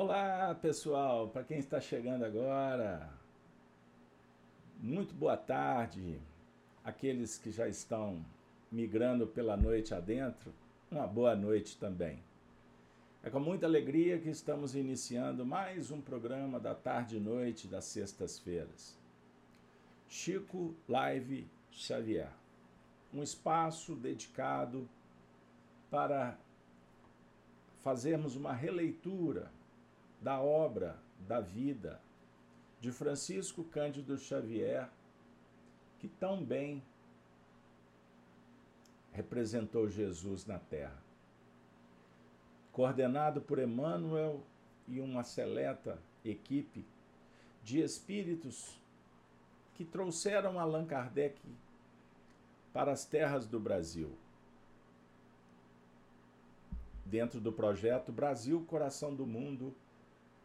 Olá, pessoal, para quem está chegando agora, muito boa tarde. Aqueles que já estão migrando pela noite adentro, uma boa noite também. É com muita alegria que estamos iniciando mais um programa da tarde e noite das sextas-feiras. Chico Live Xavier. Um espaço dedicado para fazermos uma releitura da obra, da vida de Francisco Cândido Xavier, que tão bem representou Jesus na terra. Coordenado por Emmanuel e uma seleta equipe de espíritos que trouxeram Allan Kardec para as terras do Brasil. Dentro do projeto Brasil, Coração do Mundo,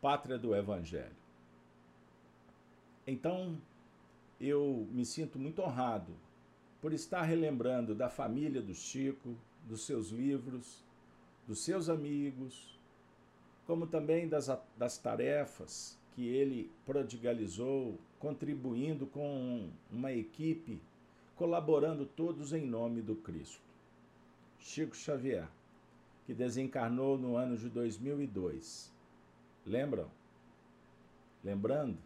Pátria do Evangelho. Então, eu me sinto muito honrado por estar relembrando da família do Chico, dos seus livros, dos seus amigos, como também das, das tarefas que ele prodigalizou, contribuindo com uma equipe, colaborando todos em nome do Cristo. Chico Xavier, que desencarnou no ano de 2002. Lembram? Lembrando?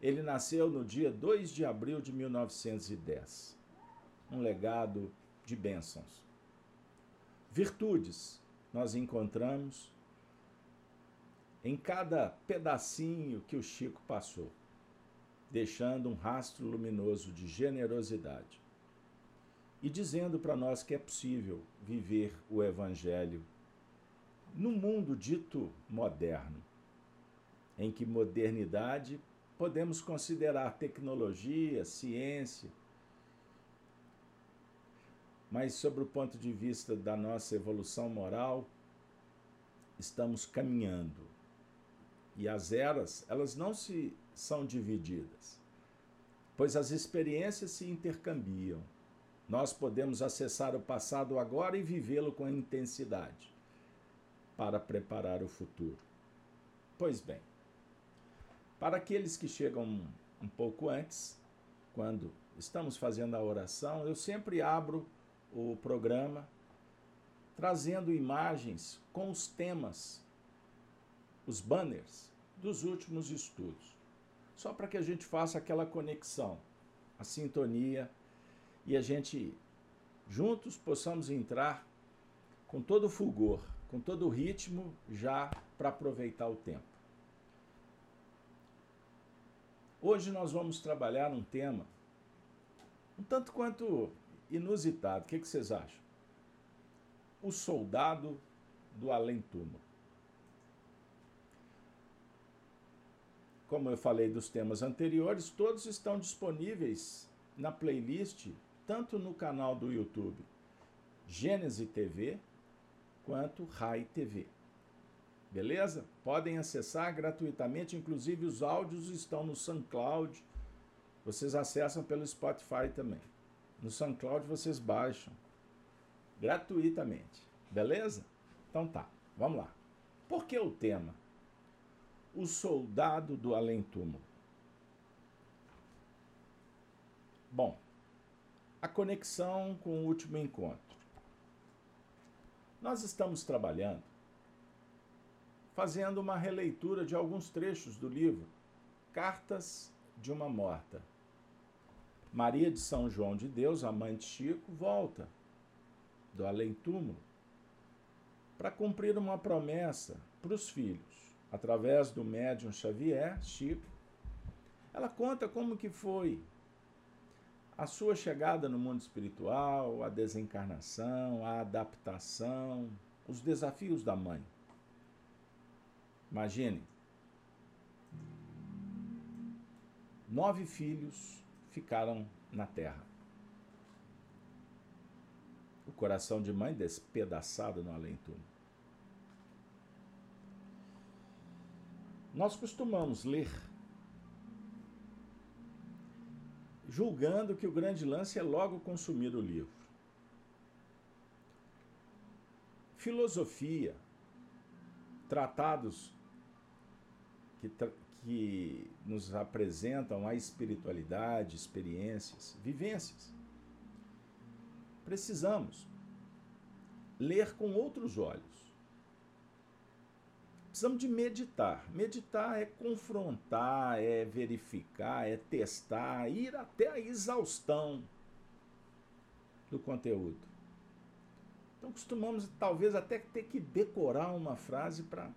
Ele nasceu no dia 2 de abril de 1910. Um legado de bênçãos. Virtudes nós encontramos em cada pedacinho que o Chico passou, deixando um rastro luminoso de generosidade e dizendo para nós que é possível viver o Evangelho no mundo dito moderno, em que modernidade podemos considerar tecnologia, ciência, mas sobre o ponto de vista da nossa evolução moral, estamos caminhando. E as eras, elas não se são divididas, pois as experiências se intercambiam. Nós podemos acessar o passado agora e vivê-lo com intensidade para preparar o futuro. Pois bem, para aqueles que chegam um pouco antes, quando estamos fazendo a oração, eu sempre abro o programa trazendo imagens com os temas, os banners dos últimos estudos, só para que a gente faça aquela conexão, a sintonia e a gente juntos possamos entrar com todo o fulgor, com todo o ritmo já para aproveitar o tempo. Hoje nós vamos trabalhar um tema um tanto quanto inusitado. O que, que vocês acham? O soldado do além-túmulo. Como eu falei dos temas anteriores, todos estão disponíveis na playlist, tanto no canal do YouTube Gênese TV, quanto Rai TV. Beleza? Podem acessar gratuitamente, inclusive os áudios estão no SoundCloud. Vocês acessam pelo Spotify também. No SoundCloud vocês baixam gratuitamente. Beleza? Então tá, vamos lá. Por que o tema? O soldado do além-túmulo. Bom, a conexão com o último encontro. Nós estamos trabalhando fazendo uma releitura de alguns trechos do livro Cartas de uma Morta. Maria de São João de Deus, a mãe de Chico, volta do além-túmulo para cumprir uma promessa para os filhos. Através do médium Xavier, Chico, ela conta como que foi a sua chegada no mundo espiritual, a desencarnação, a adaptação, os desafios da mãe. Imagine. Nove filhos ficaram na terra. O coração de mãe despedaçado no além-túmulo. Nós costumamos ler julgando que o grande lance é logo consumir o livro. Filosofia, tratados que, que nos apresentam a espiritualidade, experiências, vivências. Precisamos ler com outros olhos. Precisamos de meditar. Meditar é confrontar, é verificar, é testar, ir até a exaustão do conteúdo. Então costumamos talvez até ter que decorar uma frase para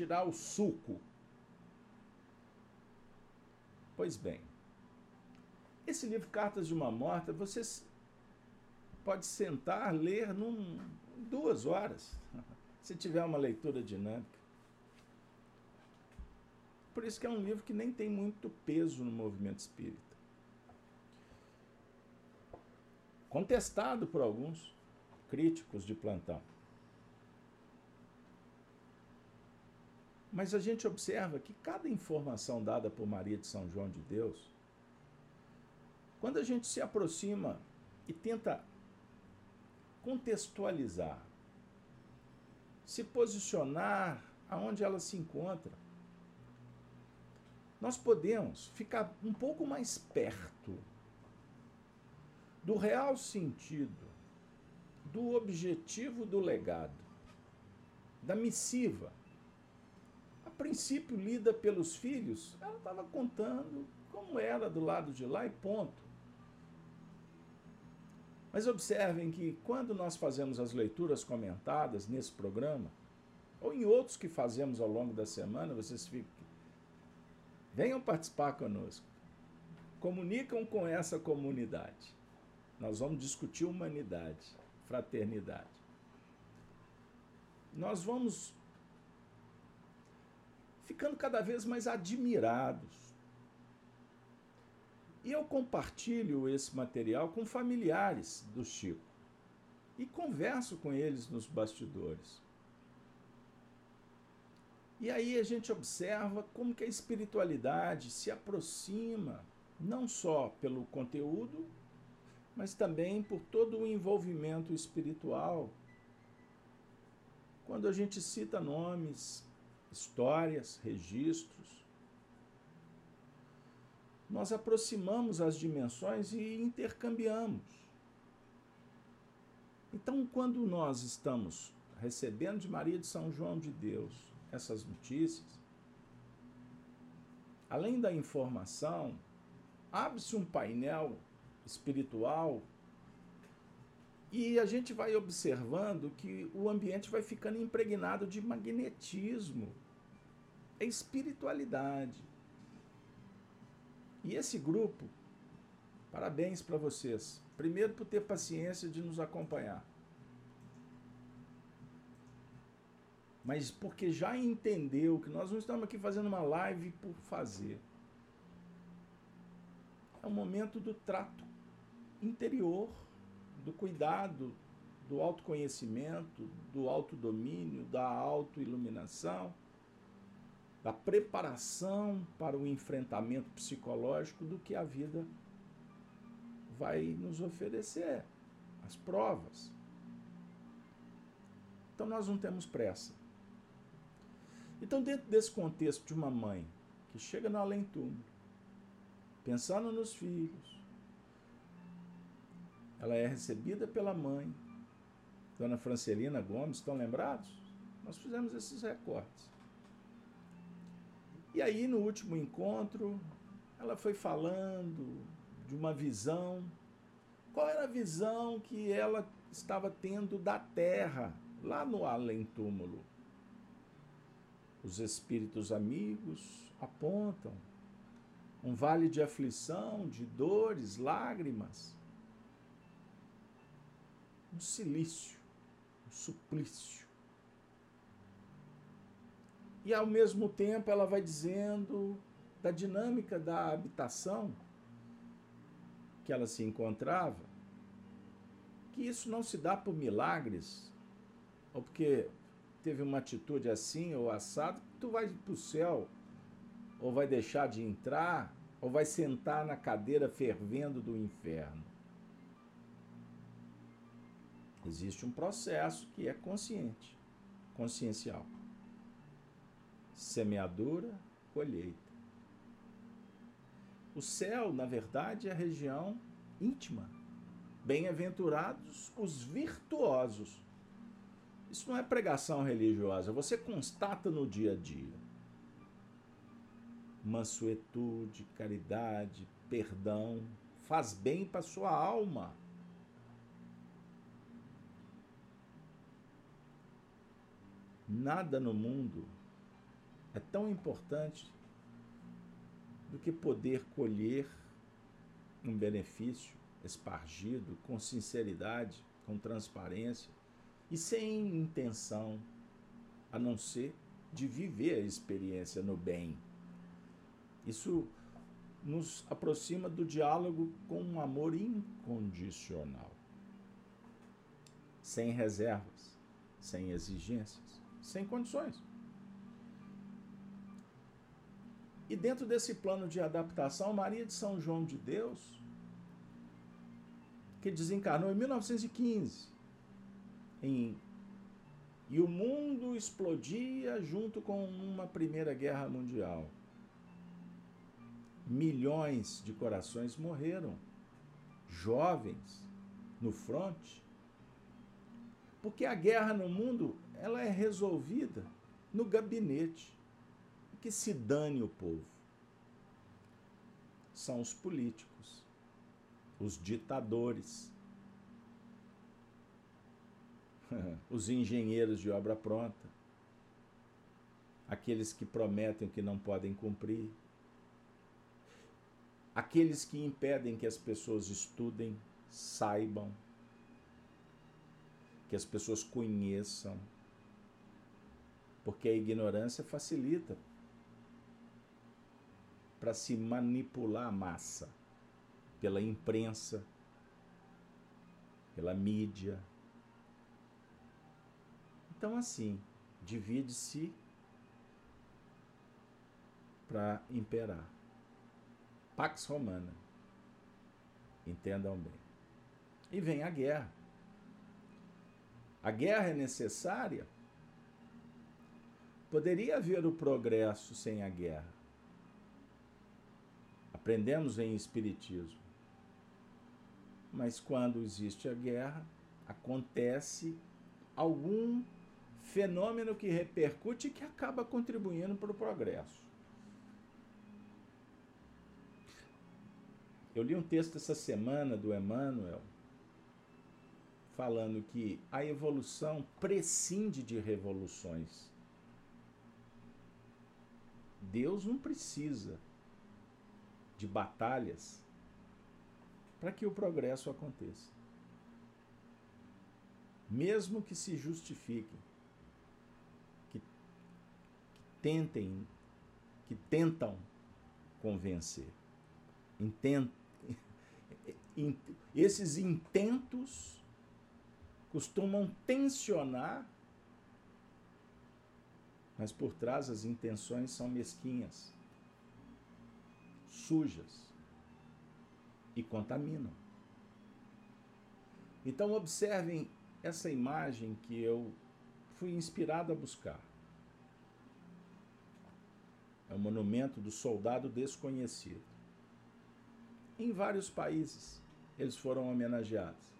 tirar o suco. Pois bem, esse livro Cartas de uma Morta, você pode sentar, ler num duas horas, se tiver uma leitura dinâmica. Por isso que é um livro que nem tem muito peso no movimento espírita. contestado por alguns críticos de plantão. Mas a gente observa que cada informação dada por Maria de São João de Deus, quando a gente se aproxima e tenta contextualizar, se posicionar aonde ela se encontra, nós podemos ficar um pouco mais perto do real sentido, do objetivo do legado, da missiva. Princípio, lida pelos filhos, ela estava contando como era do lado de lá e ponto. Mas observem que quando nós fazemos as leituras comentadas nesse programa, ou em outros que fazemos ao longo da semana, vocês ficam. Venham participar conosco. Comunicam com essa comunidade. Nós vamos discutir humanidade, fraternidade. Nós vamos ficando cada vez mais admirados. E eu compartilho esse material com familiares do Chico e converso com eles nos bastidores. E aí a gente observa como que a espiritualidade se aproxima não só pelo conteúdo, mas também por todo o envolvimento espiritual. Quando a gente cita nomes, histórias, registros, nós aproximamos as dimensões e intercambiamos. Então, quando nós estamos recebendo de Maria de São João de Deus essas notícias, além da informação, abre-se um painel espiritual. E a gente vai observando que o ambiente vai ficando impregnado de magnetismo, é espiritualidade. E esse grupo, parabéns para vocês. Primeiro, por ter paciência de nos acompanhar. Mas porque já entendeu que nós não estamos aqui fazendo uma live por fazer. É o momento do trato interior, do cuidado, do autoconhecimento, do autodomínio, da autoiluminação, da preparação para o enfrentamento psicológico do que a vida vai nos oferecer, as provas. Então nós não temos pressa. Então, dentro desse contexto de uma mãe que chega no além-túmulo, pensando nos filhos, ela é recebida pela mãe, Dona Francelina Gomes, estão lembrados? Nós fizemos esses recortes. E aí, no último encontro, ela foi falando de uma visão. Qual era a visão que ela estava tendo da terra, lá no além-túmulo? Os espíritos amigos apontam um vale de aflição, de dores, lágrimas um silício, um suplício. E ao mesmo tempo ela vai dizendo da dinâmica da habitação que ela se encontrava, que isso não se dá por milagres, ou porque teve uma atitude assim ou assado, tu vai para o céu, ou vai deixar de entrar, ou vai sentar na cadeira fervendo do inferno. Existe um processo que é consciente, consciencial. Semeadura, colheita. O céu, na verdade, é a região íntima. Bem-aventurados os virtuosos. Isso não é pregação religiosa, você constata no dia a dia. Mansuetude, caridade, perdão, faz bem para sua alma. Nada no mundo é tão importante do que poder colher um benefício espargido com sinceridade, com transparência e sem intenção a não ser de viver a experiência no bem. Isso nos aproxima do diálogo com um amor incondicional, sem reservas, sem exigências, sem condições. E dentro desse plano de adaptação, Maria de São João de Deus, que desencarnou em 1915, em, e o mundo explodia junto com uma Primeira Guerra Mundial. Milhões de corações morreram, jovens, no fronte, porque a guerra no mundo ela é resolvida no gabinete que se dane o povo. São os políticos, os ditadores, os engenheiros de obra pronta, aqueles que prometem que não podem cumprir, aqueles que impedem que as pessoas estudem, saibam, que as pessoas conheçam, porque a ignorância facilita para se manipular a massa pela imprensa, pela mídia. Então, assim, divide-se para imperar. Pax Romana. Entendam bem. E vem a guerra. A guerra é necessária? Poderia haver o progresso sem a guerra aprendemos em Espiritismo. Mas quando existe a guerra, acontece algum fenômeno que repercute e que acaba contribuindo para o progresso. Eu li um texto essa semana do Emmanuel falando que a evolução prescinde de revoluções. Deus não precisa de batalhas para que o progresso aconteça. Mesmo que se justifiquem, que, que tentem, que tentam convencer. Intent, esses intentos costumam tensionar, mas por trás as intenções são mesquinhas sujas e contaminam. Então, observem essa imagem que eu fui inspirado a buscar. É o monumento do soldado desconhecido. Em vários países eles foram homenageados.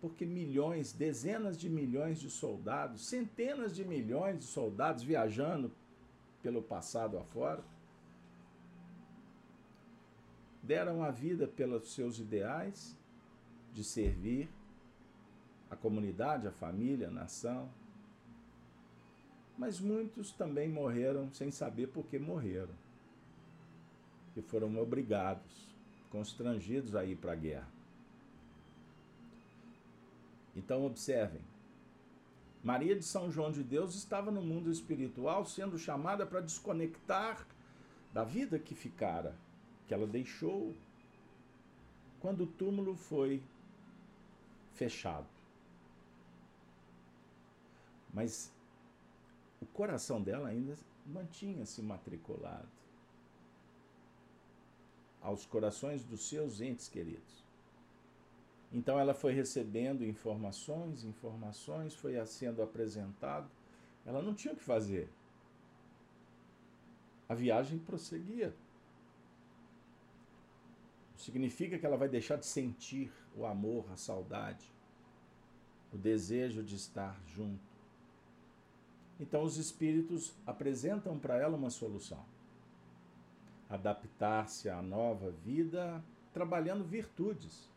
Porque milhões, dezenas de milhões de soldados, centenas de milhões de soldados viajando pelo passado afora, deram a vida pelos seus ideais de servir a comunidade, a família, a nação. Mas muitos também morreram sem saber por que morreram. E foram obrigados, constrangidos a ir para a guerra. Então, observem. Maria de São João de Deus estava no mundo espiritual sendo chamada para desconectar da vida que ficara que ela deixou quando o túmulo foi fechado. Mas o coração dela ainda mantinha-se matriculado aos corações dos seus entes queridos. Então ela foi recebendo informações, informações, foi sendo apresentado Ela não tinha o que fazer. A viagem prosseguia. Significa que ela vai deixar de sentir o amor, a saudade, o desejo de estar junto. Então os espíritos apresentam para ela uma solução. Adaptar-se à nova vida trabalhando virtudes.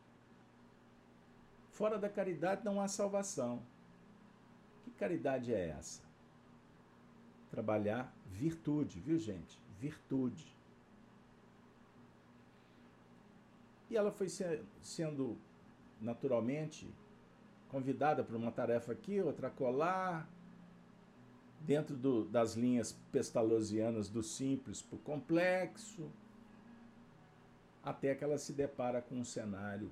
Fora da caridade não há salvação. Que caridade é essa? Trabalhar virtude, viu gente? Virtude. E ela foi sendo naturalmente convidada para uma tarefa aqui, outra colar, dentro do, das linhas pestalozzianas do simples para o complexo, até que ela se depara com um cenário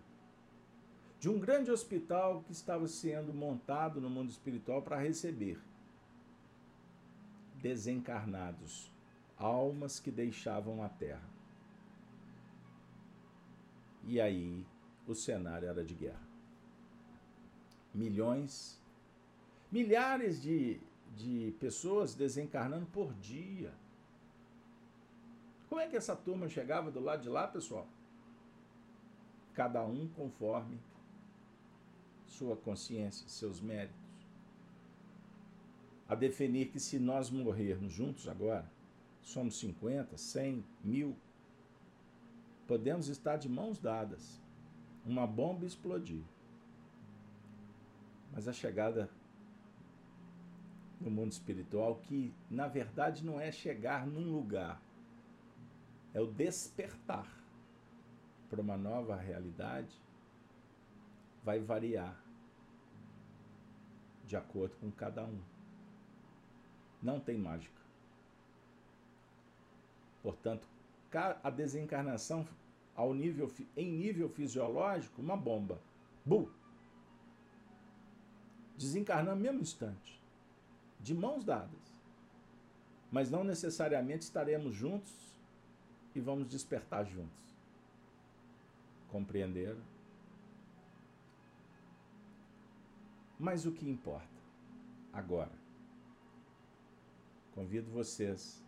de um grande hospital que estava sendo montado no mundo espiritual para receber desencarnados, almas que deixavam a terra. E aí o cenário era de guerra. Milhões, milhares de, de pessoas desencarnando por dia. Como é que essa turma chegava do lado de lá, pessoal? Cada um conforme sua consciência, seus méritos. A definir que se nós morrermos juntos agora, somos 50, 100, mil, podemos estar de mãos dadas, uma bomba explodir. Mas a chegada no mundo espiritual, que na verdade não é chegar num lugar, é o despertar para uma nova realidade, vai variar de acordo com cada um. Não tem mágica. Portanto, a desencarnação ao nível, em nível fisiológico, uma bomba. Bu! Desencarnamos no mesmo instante, de mãos dadas. Mas não necessariamente estaremos juntos e vamos despertar juntos. Compreenderam? Mas o que importa agora? Convido vocês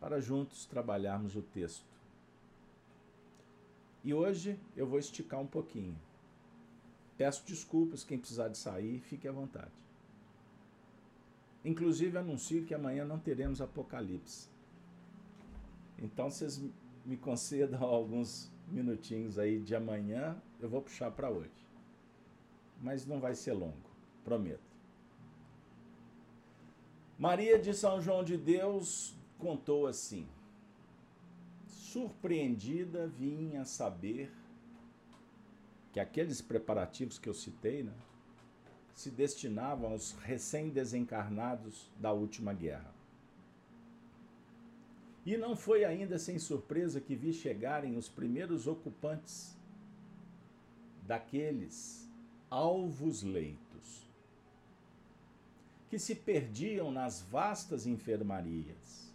para juntos trabalharmos o texto. E hoje eu vou esticar um pouquinho. Peço desculpas quem precisar de sair, fique à vontade. Inclusive anuncio que amanhã não teremos Apocalipse. Então vocês me concedam alguns minutinhos aí de amanhã, eu vou puxar para hoje mas não vai ser longo, prometo. Maria de São João de Deus contou assim: Surpreendida vinha saber que aqueles preparativos que eu citei, né, se destinavam aos recém-desencarnados da última guerra. E não foi ainda sem surpresa que vi chegarem os primeiros ocupantes daqueles alvos leitos, que se perdiam nas vastas enfermarias,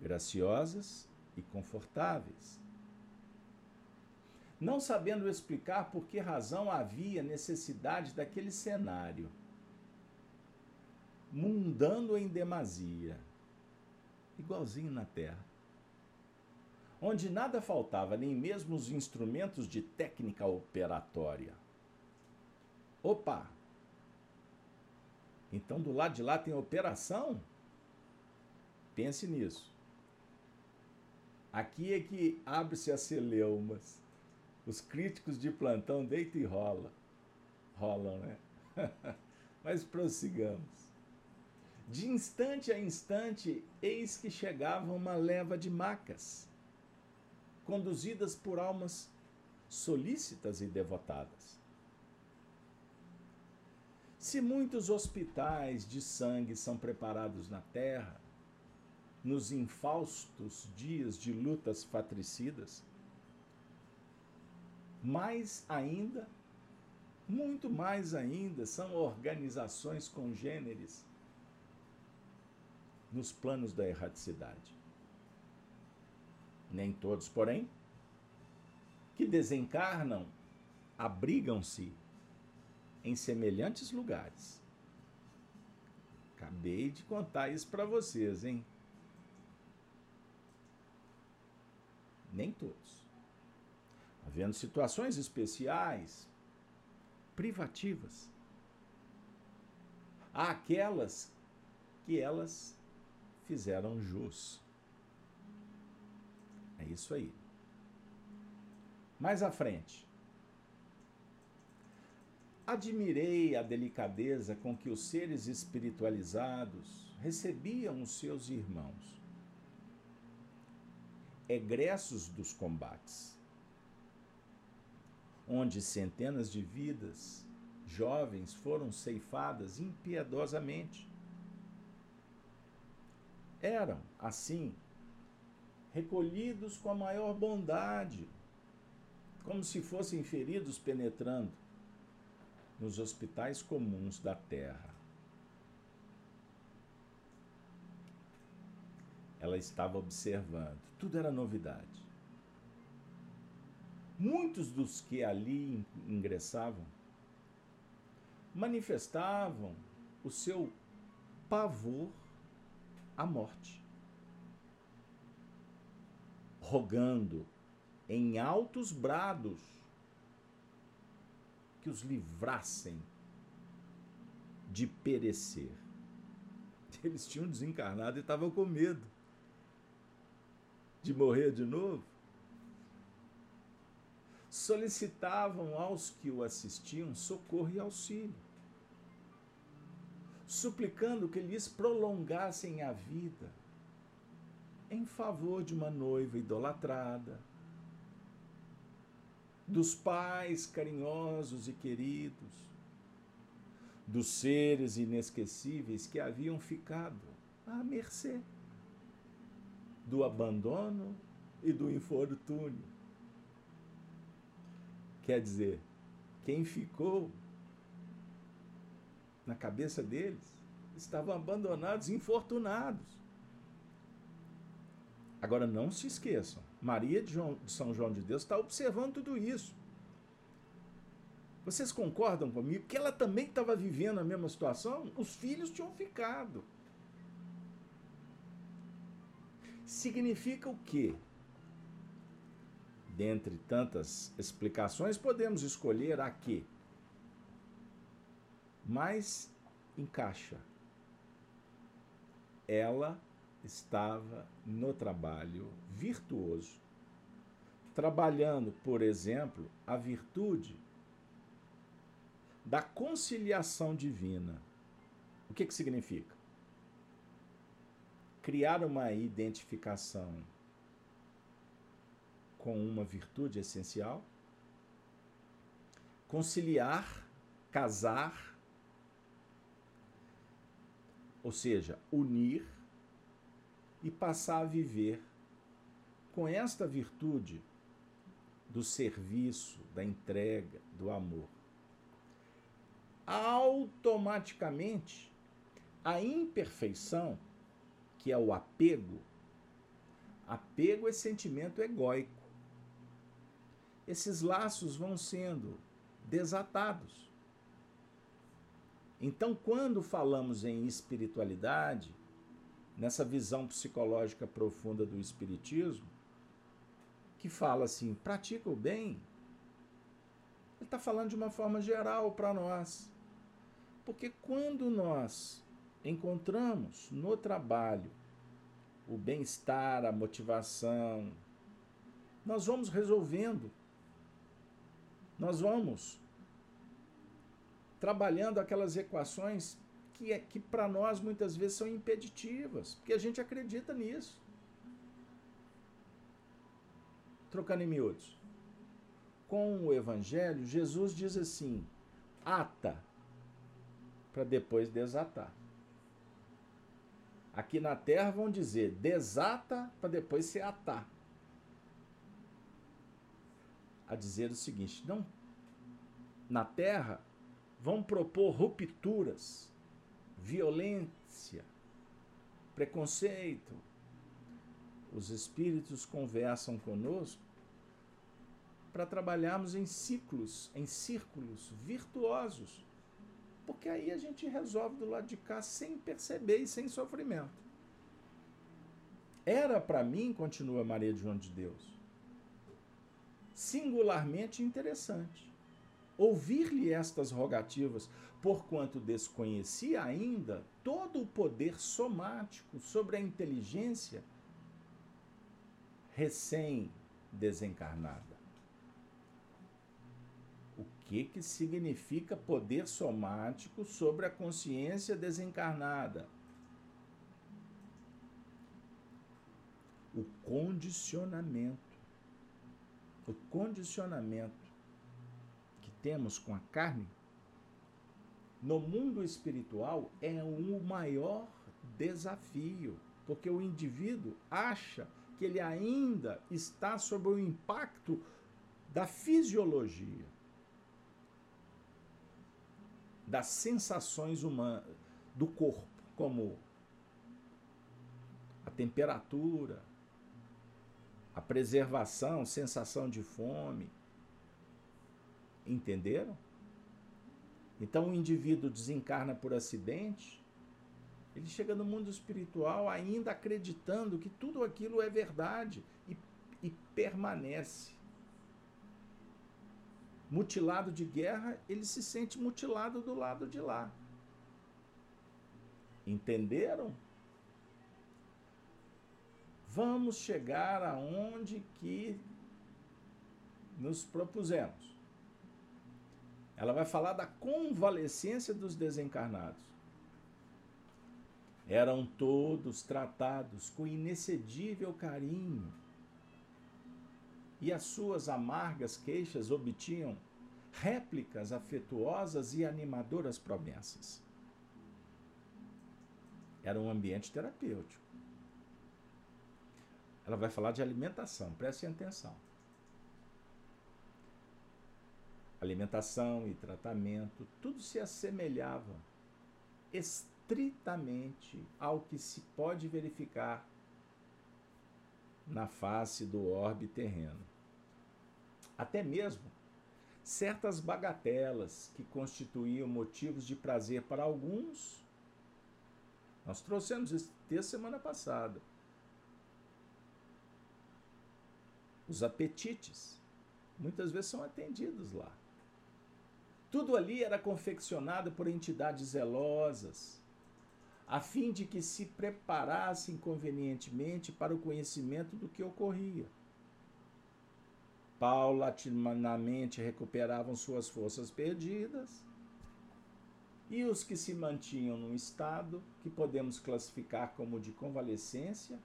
graciosas e confortáveis. Não sabendo explicar por que razão havia necessidade daquele cenário, mundando em demasia, igualzinho na terra onde nada faltava, nem mesmo os instrumentos de técnica operatória. Opa! Então do lado de lá tem operação? Pense nisso. Aqui é que abre-se as celeumas. Os críticos de plantão deitam e rolam. Rolam, né? Mas prossigamos. De instante a instante, eis que chegava uma leva de macas conduzidas por almas solícitas e devotadas. Se muitos hospitais de sangue são preparados na terra, nos infaustos dias de lutas fratricidas, mais ainda, muito mais ainda, são organizações congêneres nos planos da erraticidade nem todos, porém, que desencarnam, abrigam-se em semelhantes lugares, Acabei de contar isso para vocês, hein? Nem todos. Havendo situações especiais, privativas. Aquelas que elas fizeram jus. É isso aí. Mais à frente. Admirei a delicadeza com que os seres espiritualizados recebiam os seus irmãos, egressos dos combates, onde centenas de vidas jovens foram ceifadas impiedosamente. Eram, assim, recolhidos com a maior bondade, como se fossem feridos penetrando nos hospitais comuns da terra. Ela estava observando, tudo era novidade. Muitos dos que ali ingressavam manifestavam o seu pavor à morte, rogando em altos brados que os livrassem de perecer. Eles tinham desencarnado e estavam com medo de morrer de novo. Solicitavam aos que o assistiam socorro e auxílio, suplicando que lhes prolongassem a vida em favor de uma noiva idolatrada, dos pais carinhosos e queridos, dos seres inesquecíveis que haviam ficado à mercê do abandono e do infortúnio. Quer dizer, quem ficou na cabeça deles estavam abandonados, infortunados. Agora não se esqueçam, Maria de, João, de São João de Deus está observando tudo isso. Vocês concordam comigo que ela também estava vivendo a mesma situação? Os filhos tinham ficado. Significa o quê? Dentre tantas explicações, podemos escolher a que mais encaixa. Ela estava no trabalho virtuoso, trabalhando, por exemplo, a virtude da conciliação divina. O que, que significa? Criar uma identificação com uma virtude essencial, conciliar, casar, ou seja, unir e passar a viver com esta virtude do serviço, da entrega, do amor. Automaticamente, a imperfeição, que é o apego, apego é sentimento egóico. Esses laços vão sendo desatados. Então, quando falamos em espiritualidade, nessa visão psicológica profunda do Espiritismo, que fala assim: pratica o bem. Ele está falando de uma forma geral para nós. Porque quando nós encontramos no trabalho o bem-estar, a motivação, nós vamos resolvendo, nós vamos trabalhando aquelas equações que, é, que para nós muitas vezes são impeditivas, porque a gente acredita nisso. Trocando em miúdos. Com o Evangelho, Jesus diz assim: ata, para depois desatar. Aqui na terra vão dizer desata para depois se atar. A dizer o seguinte: não, na terra vão propor rupturas violência, preconceito. Os espíritos conversam conosco para trabalharmos em ciclos, em círculos virtuosos, Porque aí a gente resolve do lado de cá sem perceber e sem sofrimento. Era para mim, continua Maria João de Deus, singularmente interessante ouvir-lhe estas rogativas, porquanto desconhecia ainda todo o poder somático sobre a inteligência recém-desencarnada. Que, que significa poder somático sobre a consciência desencarnada? O condicionamento. O condicionamento que temos com a carne no mundo espiritual é o maior desafio, porque o indivíduo acha que ele ainda está sob o impacto da fisiologia, das sensações humanas do corpo, como a temperatura, a preservação, sensação de fome. Entenderam? Então o indivíduo desencarna por acidente, ele chega no mundo espiritual ainda acreditando que tudo aquilo é verdade e, e permanece. Mutilado de guerra, ele se sente mutilado do lado de lá. Entenderam? Vamos chegar aonde que nos propusemos. Ela vai falar da convalescência dos desencarnados. Eram todos tratados com inexcedível carinho, e as suas amargas queixas obtinham réplicas afetuosas e animadoras promessas. Era um ambiente terapêutico. Ela vai falar de alimentação, prestem atenção. alimentação e tratamento, tudo se assemelhava estritamente ao que se pode verificar na face do orbe terreno. Até mesmo certas bagatelas que constituíam motivos de prazer para alguns. Nós trouxemos isso desde semana passada. Os apetites muitas vezes são atendidos lá. Tudo ali era confeccionado por entidades zelosas, a fim de que se preparassem convenientemente para o conhecimento do que ocorria. Paulatinamente recuperavam suas forças perdidas, e os que se mantinham num estado que podemos classificar como de convalescência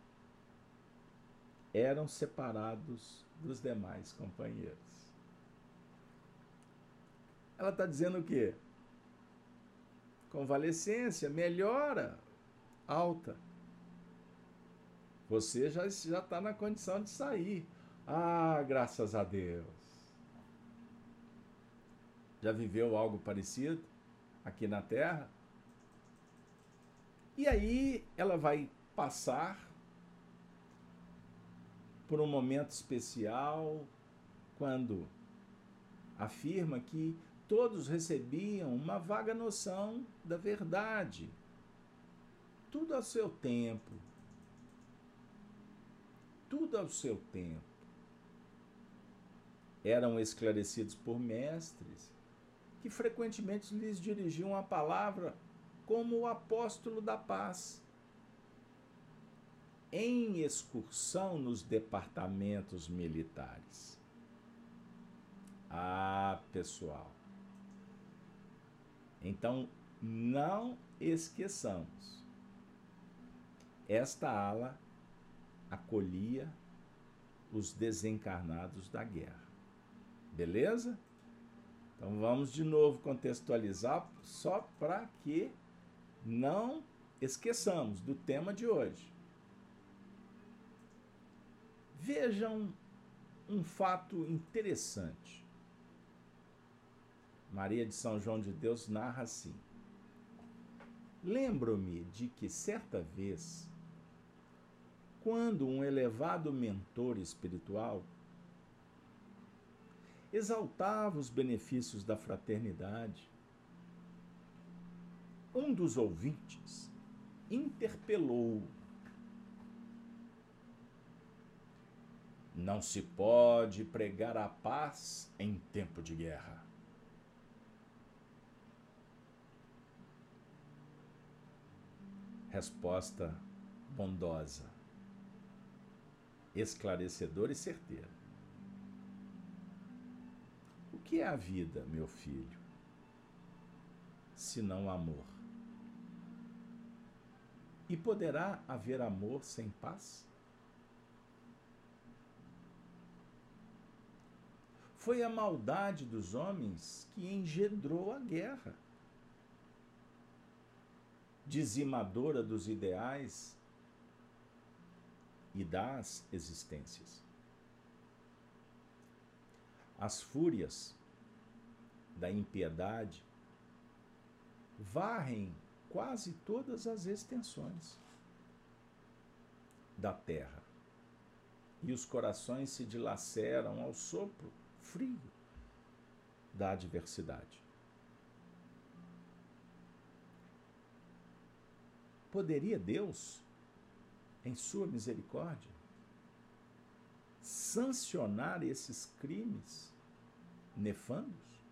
eram separados dos demais companheiros. Ela está dizendo o quê? Convalescência, melhora, alta. Você já está na condição de sair. Ah, graças a Deus. Já viveu algo parecido aqui na Terra? E aí ela vai passar por um momento especial quando afirma que todos recebiam uma vaga noção da verdade. Tudo ao seu tempo. Tudo ao seu tempo. Eram esclarecidos por mestres que frequentemente lhes dirigiam a palavra como o apóstolo da paz. Em excursão nos departamentos militares. Ah, pessoal, então, não esqueçamos. Esta ala acolhia os desencarnados da guerra. Beleza? Então vamos de novo contextualizar só para que não esqueçamos do tema de hoje. Vejam um fato interessante. Maria de São João de Deus narra assim: Lembro-me de que certa vez, quando um elevado mentor espiritual exaltava os benefícios da fraternidade, um dos ouvintes interpelou. Não se pode pregar a paz em tempo de guerra. Resposta bondosa, esclarecedora e certeira. O que é a vida, meu filho, se não amor? E poderá haver amor sem paz? Foi a maldade dos homens que engendrou a guerra, dizimadora dos ideais e das existências. As fúrias da impiedade varrem quase todas as extensões da terra. E os corações se dilaceram ao sopro frio da adversidade. Poderia Deus, em sua misericórdia, sancionar esses crimes nefandos?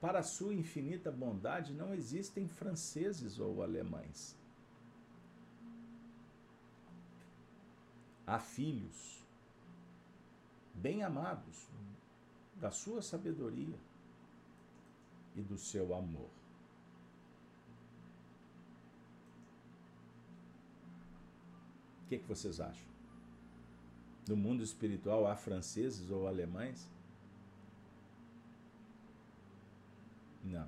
Para sua infinita bondade, não existem franceses ou alemães. Há filhos bem amados da sua sabedoria e do seu amor. O que, que vocês acham? No mundo espiritual há franceses ou alemães? Não.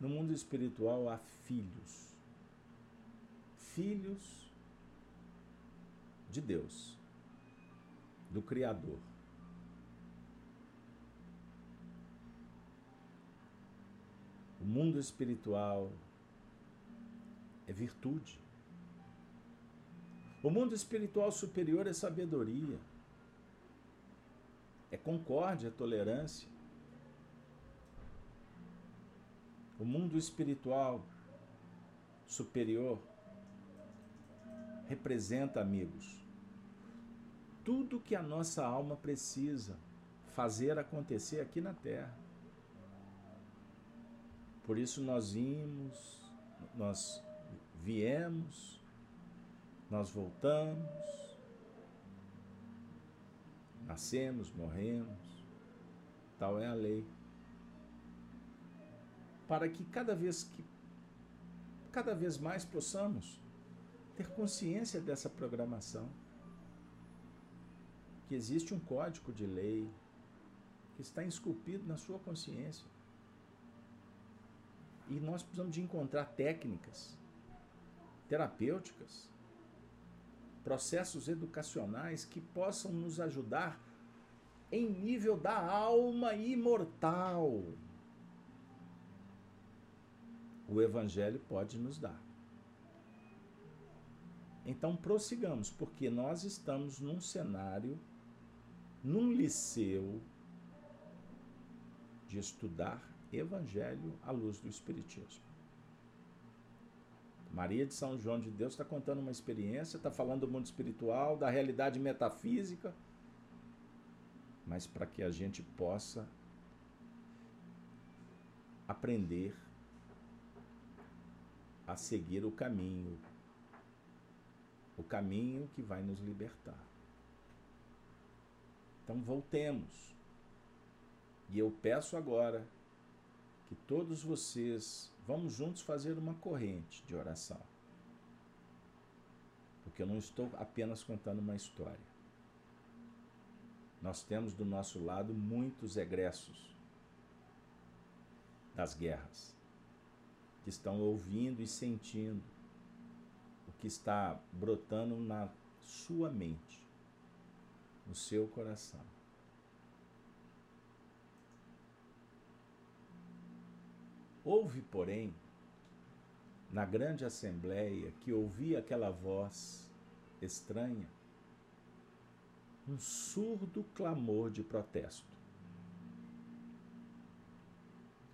No mundo espiritual há filhos. Filhos de Deus, do Criador. O mundo espiritual é virtude. O mundo espiritual superior é sabedoria, é concórdia, é tolerância. O mundo espiritual superior representa, amigos, tudo que a nossa alma precisa fazer acontecer aqui na Terra. Por isso nós vimos, nós viemos, nós voltamos, nascemos, morremos, tal é a lei para que cada vez que cada vez mais possamos ter consciência dessa programação. Que existe um código de lei que está esculpido na sua consciência. E nós precisamos de encontrar técnicas terapêuticas, processos educacionais que possam nos ajudar em nível da alma imortal o Evangelho pode nos dar. Então prossigamos, porque nós estamos num cenário, num liceu de estudar Evangelho à luz do Espiritismo. Maria de São João de Deus está contando uma experiência, está falando do mundo espiritual, da realidade metafísica, mas para que a gente possa aprender a seguir o caminho, o caminho que vai nos libertar. Então voltemos. E eu peço agora que todos vocês vamos juntos fazer uma corrente de oração. Porque eu não estou apenas contando uma história. Nós temos do nosso lado muitos egressos das guerras que estão ouvindo e sentindo o que está brotando na sua mente, no seu coração. Houve, porém, na grande assembleia que ouvia aquela voz estranha, um surdo clamor de protesto.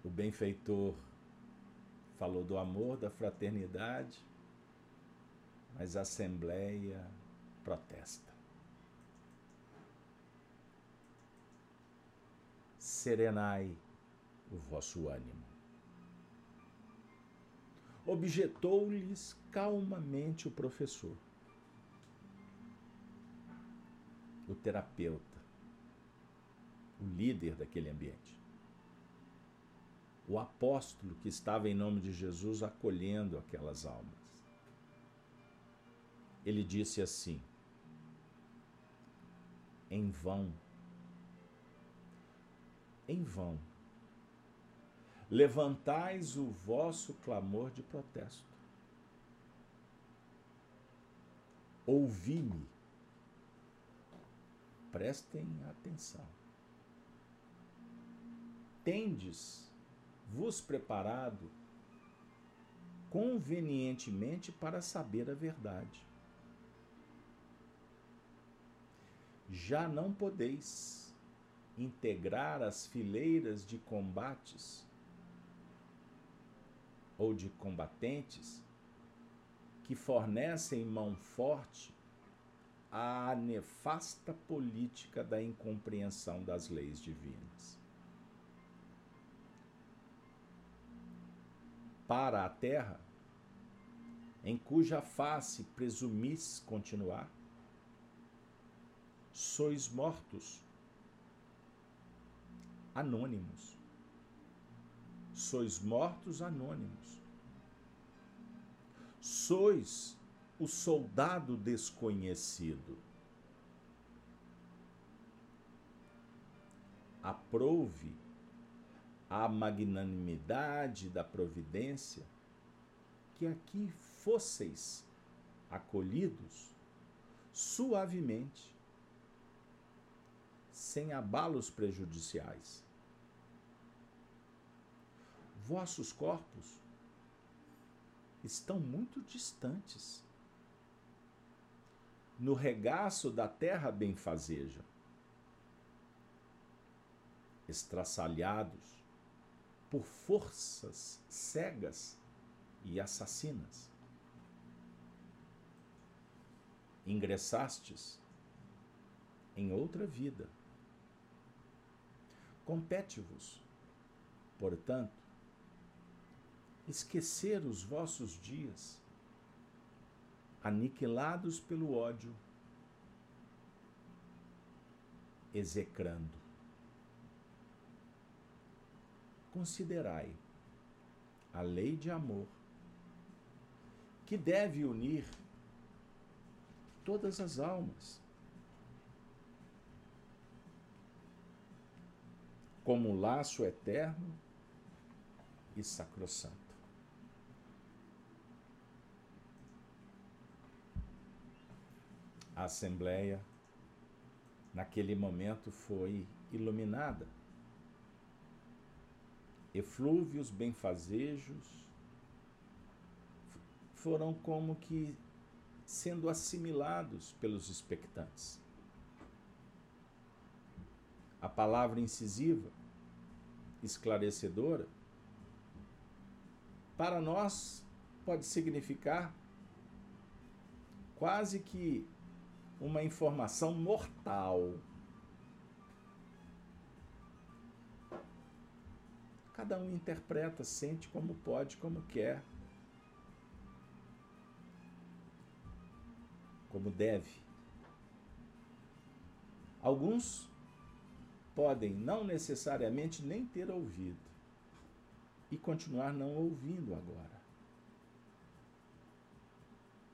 benfeitor falou do amor, da fraternidade, mas a Assembleia protesta. Serenai o vosso ânimo. Objetou-lhes calmamente o professor, o terapeuta, o líder daquele ambiente. O apóstolo que estava em nome de Jesus acolhendo aquelas almas. Ele disse assim: em vão, em vão, levantais o vosso clamor de protesto. Ouvi-me. Prestem atenção. Tendes vos preparado convenientemente para saber a verdade. Já não podeis integrar as fileiras de combates ou de combatentes que fornecem mão forte à nefasta política da incompreensão das leis divinas. para a terra, em cuja face presumis continuar, sois mortos, anônimos. Sois mortos anônimos. Sois o soldado desconhecido. Aprove a magnanimidade da providência, que aqui fosseis acolhidos suavemente, sem abalos prejudiciais. Vossos corpos estão muito distantes, no regaço da terra benfazeja, estraçalhados, por forças cegas e assassinas. Ingressastes em outra vida. Compete-vos, portanto, esquecer os vossos dias, aniquilados pelo ódio, execrando considerai a lei de amor que deve unir todas as almas. Como um laço eterno e sacrossanto. A Assembleia, naquele momento, foi iluminada eflúvios, benfazejos, foram como que sendo assimilados pelos expectantes. A palavra incisiva, esclarecedora, para nós pode significar quase que uma informação mortal Cada um interpreta, sente como pode, como quer, como deve. Alguns podem não necessariamente nem ter ouvido e continuar não ouvindo agora.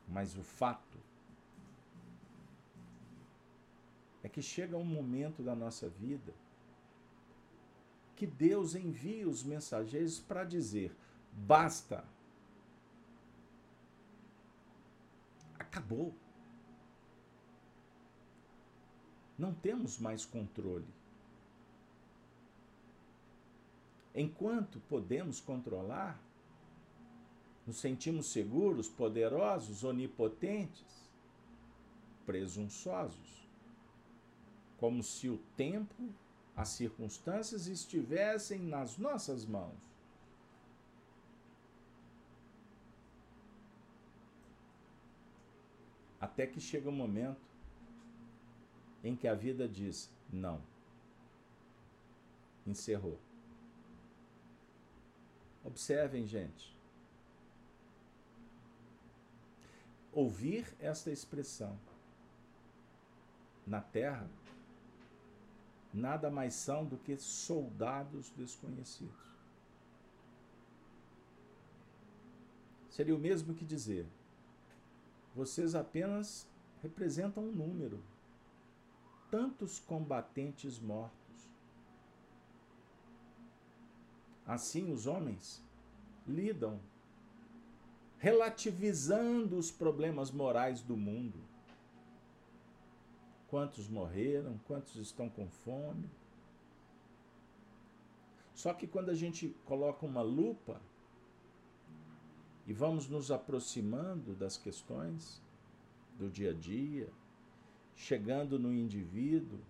Mas o fato é que chega um momento da nossa vida que Deus envia os mensageiros para dizer: basta. Acabou. Não temos mais controle. Enquanto podemos controlar, nos sentimos seguros, poderosos, onipotentes, presunçosos, como se o tempo, as circunstâncias estivessem nas nossas mãos. Até que chega um momento em que a vida diz: não, encerrou. Observem, gente. Ouvir esta expressão na Terra nada mais são do que soldados desconhecidos. Seria o mesmo que dizer: vocês apenas representam um número. Tantos combatentes mortos. Assim os homens lidam, relativizando os problemas morais do mundo. Quantos morreram, quantos estão com fome. Só que quando a gente coloca uma lupa e vamos nos aproximando das questões do dia a dia, chegando no indivíduo,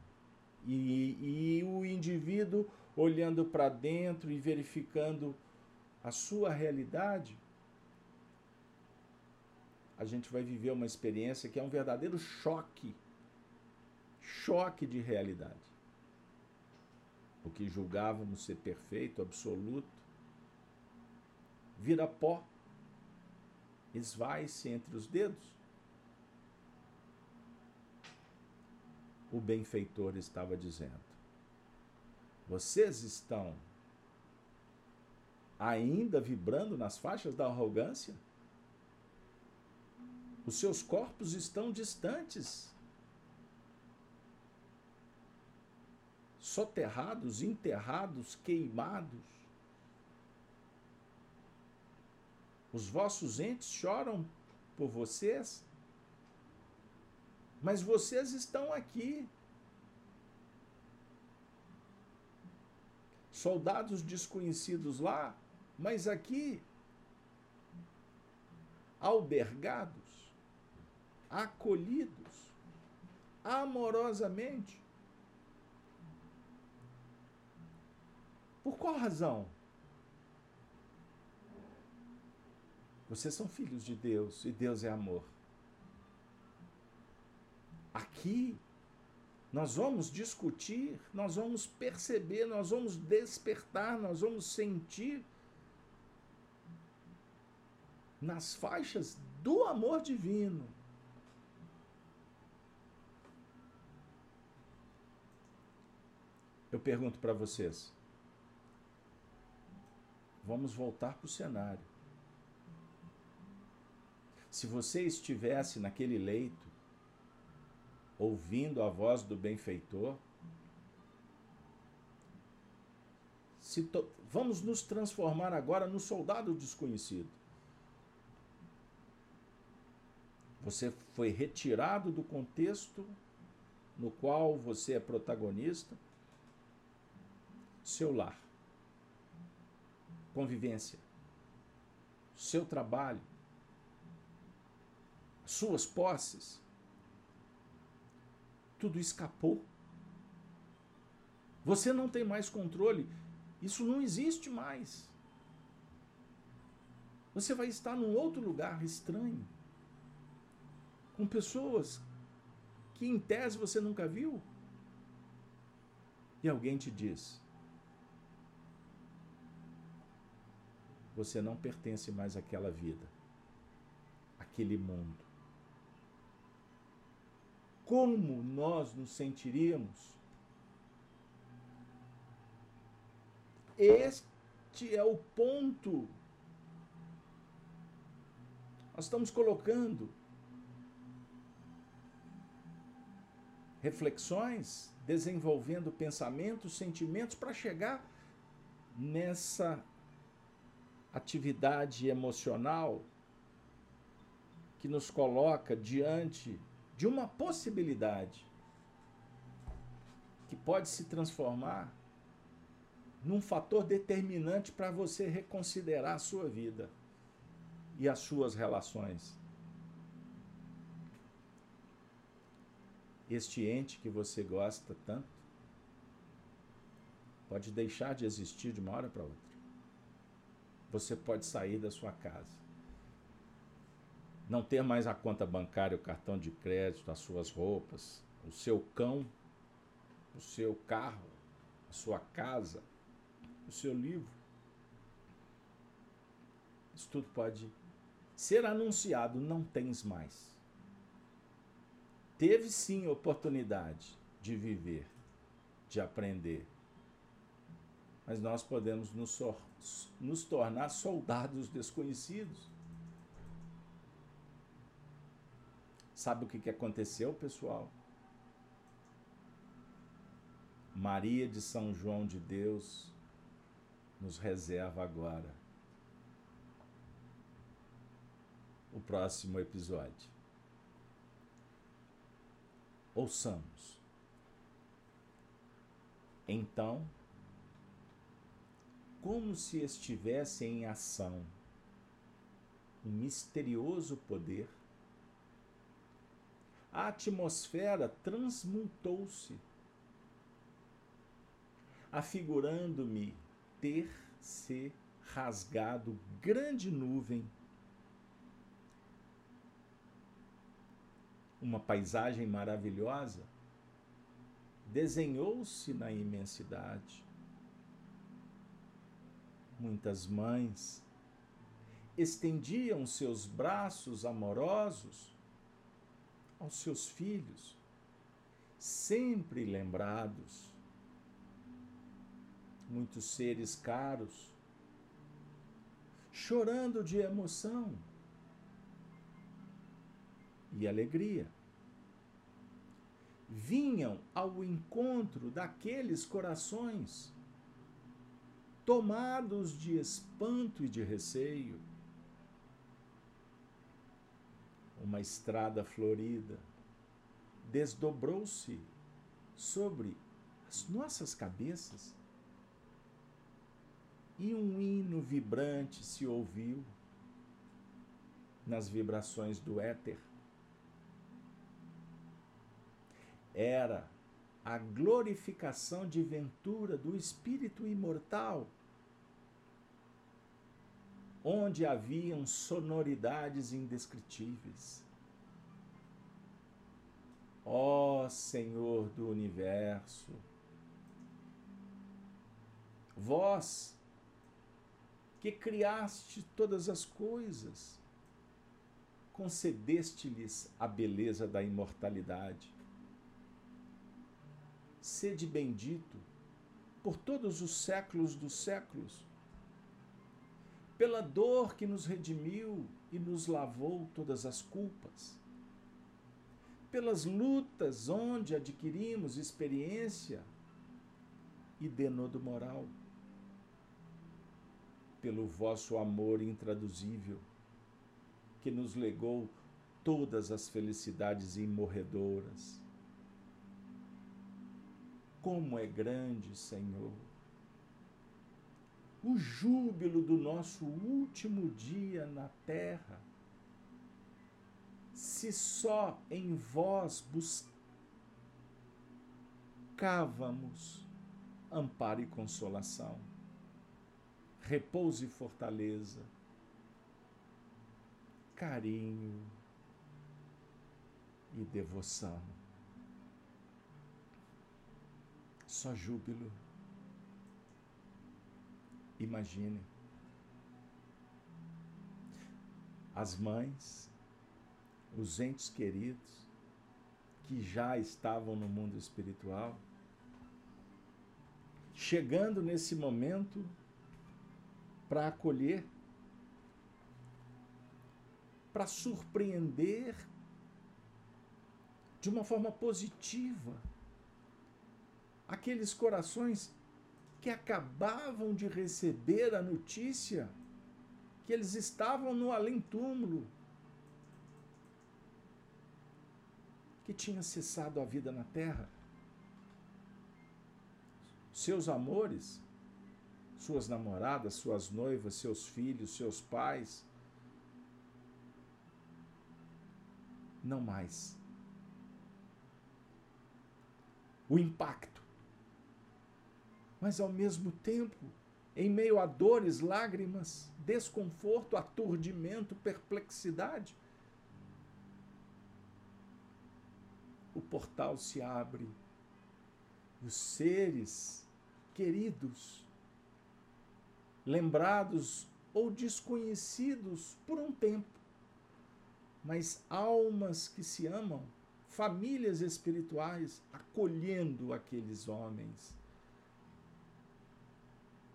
e, e o indivíduo olhando para dentro e verificando a sua realidade, a gente vai viver uma experiência que é um verdadeiro choque choque de realidade. O que julgávamos ser perfeito, absoluto, vira pó esvai-se entre os dedos. O benfeitor estava dizendo: Vocês estão ainda vibrando nas faixas da arrogância? Os seus corpos estão distantes, soterrados, enterrados, queimados. Os vossos entes choram por vocês, mas vocês estão aqui. Soldados desconhecidos lá, mas aqui, albergados, acolhidos, amorosamente. Por qual razão? Vocês são filhos de Deus e Deus é amor. Aqui, nós vamos discutir, nós vamos perceber, nós vamos despertar, nós vamos sentir nas faixas do amor divino. Eu pergunto para vocês. Vamos voltar para o cenário. Se você estivesse naquele leito, ouvindo a voz do benfeitor, vamos nos transformar agora no soldado desconhecido. Você foi retirado do contexto no qual você é protagonista, seu lar, convivência, seu trabalho, suas posses, tudo escapou. Você não tem mais controle. Isso não existe mais. Você vai estar num outro lugar estranho, com pessoas que em tese você nunca viu. E alguém te diz: você não pertence mais àquela vida, àquele mundo como nós nos sentiríamos? Este é o ponto. Nós estamos colocando reflexões, desenvolvendo pensamentos, sentimentos para chegar nessa atividade emocional que nos coloca diante de uma possibilidade que pode se transformar num fator determinante para você reconsiderar a sua vida e as suas relações. Este ente que você gosta tanto pode deixar de existir de uma hora para outra. Você pode sair da sua casa. não ter mais a conta bancária, o cartão de crédito, as suas roupas, o seu cão, o seu carro, a sua casa, o seu livro. Isso tudo pode ser anunciado, não tens mais. Teve sim oportunidade de viver, de aprender. Mas nós podemos nos, nos tornar soldados desconhecidos. Sabe o que, que aconteceu, pessoal? Maria de São João de Deus nos reserva agora o próximo episódio. Ouçamos. Então, como se estivesse em ação um misterioso poder, a atmosfera transmutou-se, afigurando-me ter se rasgado grande nuvem, uma paisagem maravilhosa, desenhou-se na imensidade. Muitas mães estendiam seus braços amorosos aos seus filhos, sempre lembrados. Muitos seres caros, chorando de emoção e alegria. Vinham ao encontro daqueles corações tomados de espanto e de receio. Uma estrada florida desdobrou-se sobre as nossas cabeças e um hino vibrante se ouviu nas vibrações do éter. Era a glorificação de ventura do Espírito imortal onde haviam sonoridades indescritíveis. Ó oh, Senhor do universo, vós que criaste todas as coisas, concedeste-lhes a beleza da imortalidade. Sede bendito por todos os séculos dos séculos pela dor que nos redimiu e nos lavou todas as culpas, pelas lutas onde adquirimos experiência e denodo moral, pelo vosso amor intraduzível, que nos legou todas as felicidades imorredoras. Como é grande, Senhor, o júbilo do nosso último dia na terra, se só em vós buscávamos amparo e consolação, repouso e fortaleza, carinho e devoção. Só júbilo. Imagine. As mães, os entes queridos que já estavam no mundo espiritual, chegando nesse momento para acolher, para surpreender de uma forma positiva aqueles corações que acabavam de receber a notícia que eles estavam no além-túmulo, que tinha cessado a vida na terra. Seus amores, suas namoradas, suas noivas, seus filhos, seus pais, não mais. O impacto mas ao mesmo tempo, em meio a dores, lágrimas, desconforto, aturdimento, perplexidade, o portal se abre e os seres queridos, lembrados ou desconhecidos por um tempo, mas almas que se amam, famílias espirituais acolhendo aqueles homens.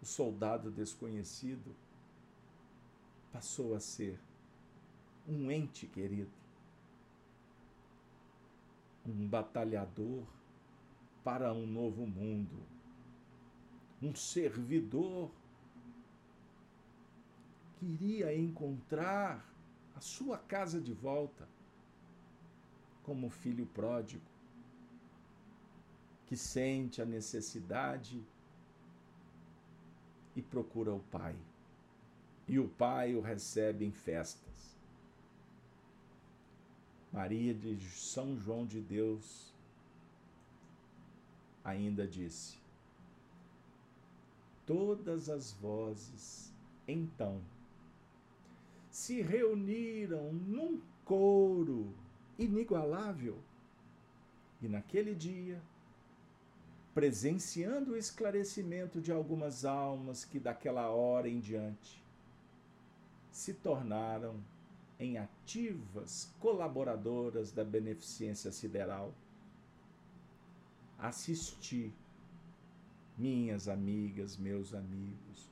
O soldado desconhecido passou a ser um ente querido, um batalhador para um novo mundo, um servidor que iria encontrar a sua casa de volta, como filho pródigo, que sente a necessidade e procura o pai e o pai o recebe em festas. Maria de São João de Deus ainda disse: Todas as vozes, então, se reuniram num coro inigualável, e naquele dia, presenciando o esclarecimento de algumas almas que daquela hora em diante se tornaram em ativas colaboradoras da beneficência sideral. Assisti, minhas amigas, meus amigos,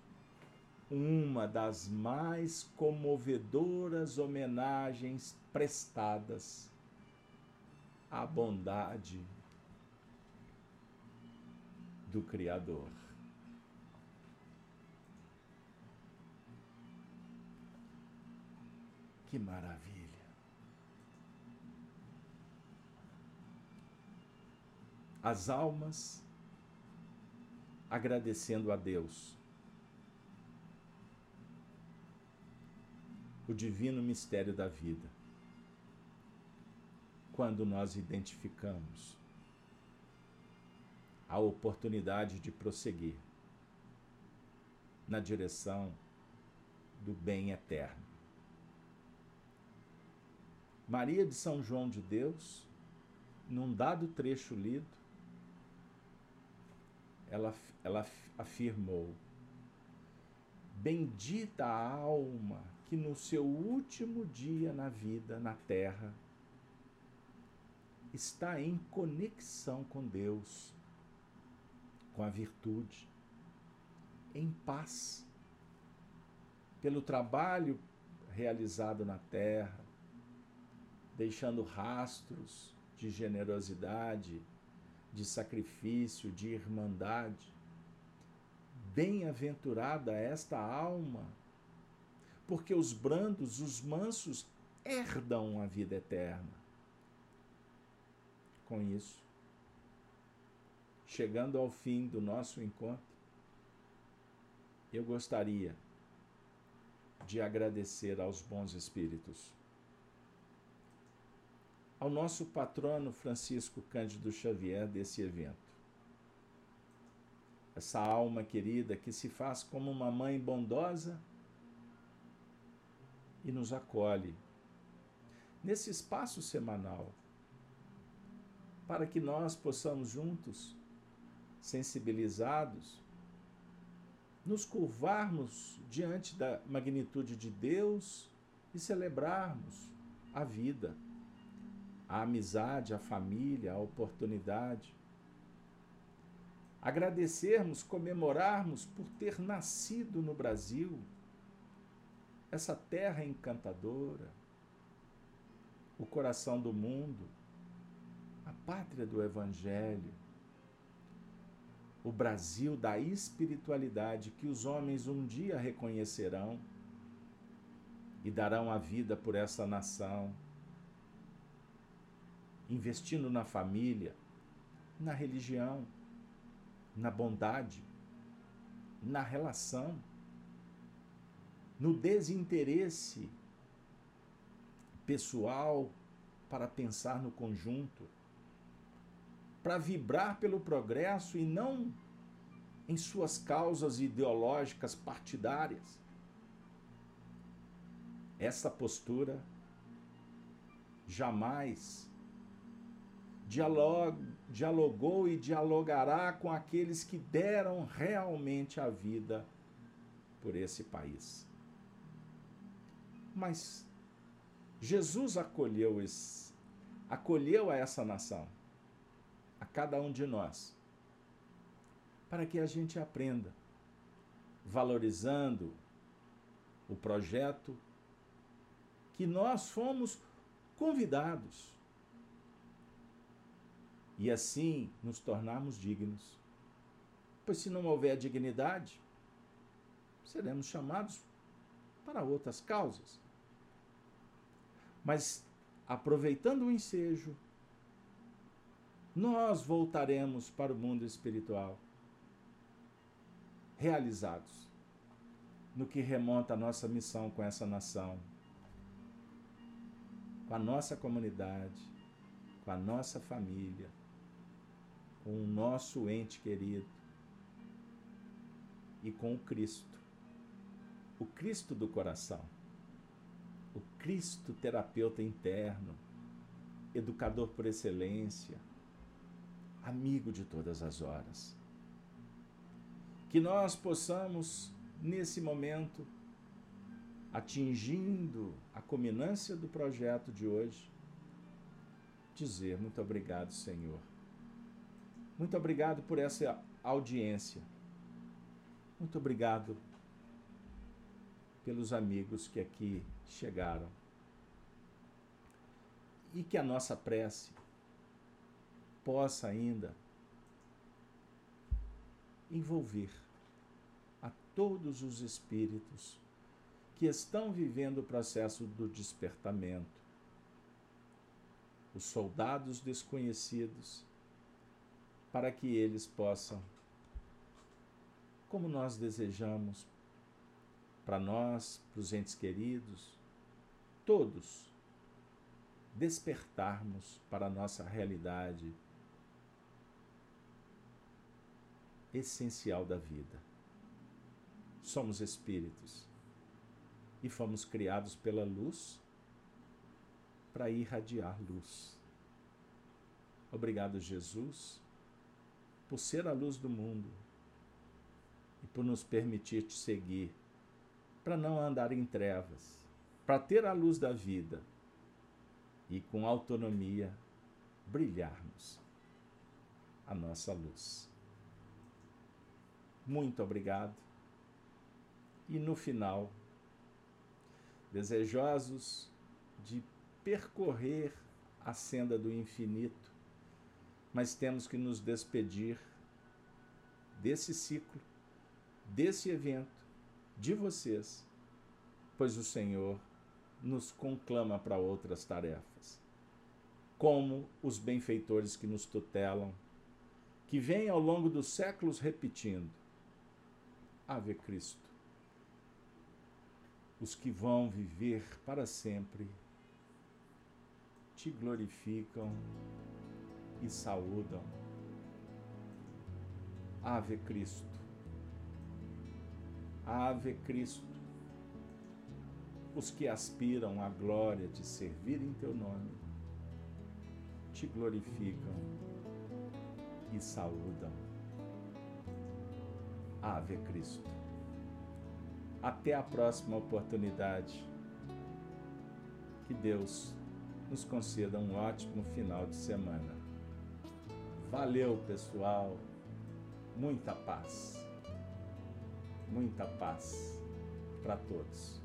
uma das mais comovedoras homenagens prestadas à bondade do Criador. Que maravilha! As almas agradecendo a Deus. O divino mistério da vida. Quando nós identificamos a oportunidade de prosseguir na direção do bem eterno. Maria de São João de Deus, num dado trecho lido, ela, ela afirmou: Bendita a alma que no seu último dia na vida, na terra, está em conexão com Deus, com a virtude, em paz, pelo trabalho realizado na terra, deixando rastros de generosidade, de sacrifício, de irmandade. Bem-aventurada esta alma, porque os brandos, os mansos, herdam a vida eterna. Com isso, chegando ao fim do nosso encontro, eu gostaria de agradecer aos bons espíritos ao nosso patrono Francisco Cândido Xavier desse evento. Essa alma querida que se faz como uma mãe bondosa e nos acolhe nesse espaço semanal, para que nós possamos juntos, sensibilizados, nos curvarmos diante da magnitude de Deus e celebrarmos a vida a amizade, a família, a oportunidade. Agradecermos, comemorarmos por ter nascido no Brasil, essa terra encantadora, o coração do mundo, a pátria do Evangelho, o Brasil da espiritualidade que os homens um dia reconhecerão e darão a vida por essa nação investindo na família, na religião, na bondade, na relação, no desinteresse pessoal para pensar no conjunto, para vibrar pelo progresso e não em suas causas ideológicas partidárias. Essa postura jamais dialogou e dialogará com aqueles que deram realmente a vida por esse país. Mas Jesus acolheu, esse, acolheu a essa nação, cada um de nós, para que a gente aprenda, valorizando o projeto que nós fomos convidados e assim nos tornarmos dignos. Pois se não houver dignidade, seremos chamados para outras causas. Mas, aproveitando o ensejo, nós voltaremos para o mundo espiritual realizados no que remonta à nossa missão com essa nação, com a nossa comunidade, com a nossa família, com o nosso ente querido e com o Cristo, o Cristo do coração, o Cristo terapeuta interno, educador por excelência, amigo de todas as horas. Que nós possamos nesse momento, atingindo a culminância do projeto de hoje, dizer muito obrigado, Senhor. Muito obrigado por essa audiência. Muito obrigado pelos amigos que aqui chegaram. E que a nossa prece possa ainda envolver todos os espíritos que estão vivendo o processo do despertamento, os soldados desconhecidos, para que eles possam, como nós desejamos, para nós, para os entes queridos, todos, despertarmos para a nossa realidade essencial da vida somos espíritos e fomos criados pela luz para irradiar luz. Obrigado, Jesus, por ser a luz do mundo e por nos permitir te seguir, para não andar em trevas, para ter a luz da vida e com autonomia brilharmos a nossa luz. Muito obrigado. E no final, desejosos de percorrer a senda do infinito, mas temos que nos despedir desse ciclo, desse evento, de vocês, pois o Senhor nos conclama para outras tarefas, como os benfeitores que nos tutelam, que vêm ao longo dos séculos repetindo: Ave Cristo os que vão viver para sempre te glorificam e saúdam. Ave Cristo. Ave Cristo. Os que aspiram à glória de servir em teu nome te glorificam e saúdam. Ave Cristo. Até a próxima oportunidade. Que Deus nos conceda um ótimo final de semana. Valeu, pessoal. Muita paz. Muita paz para todos.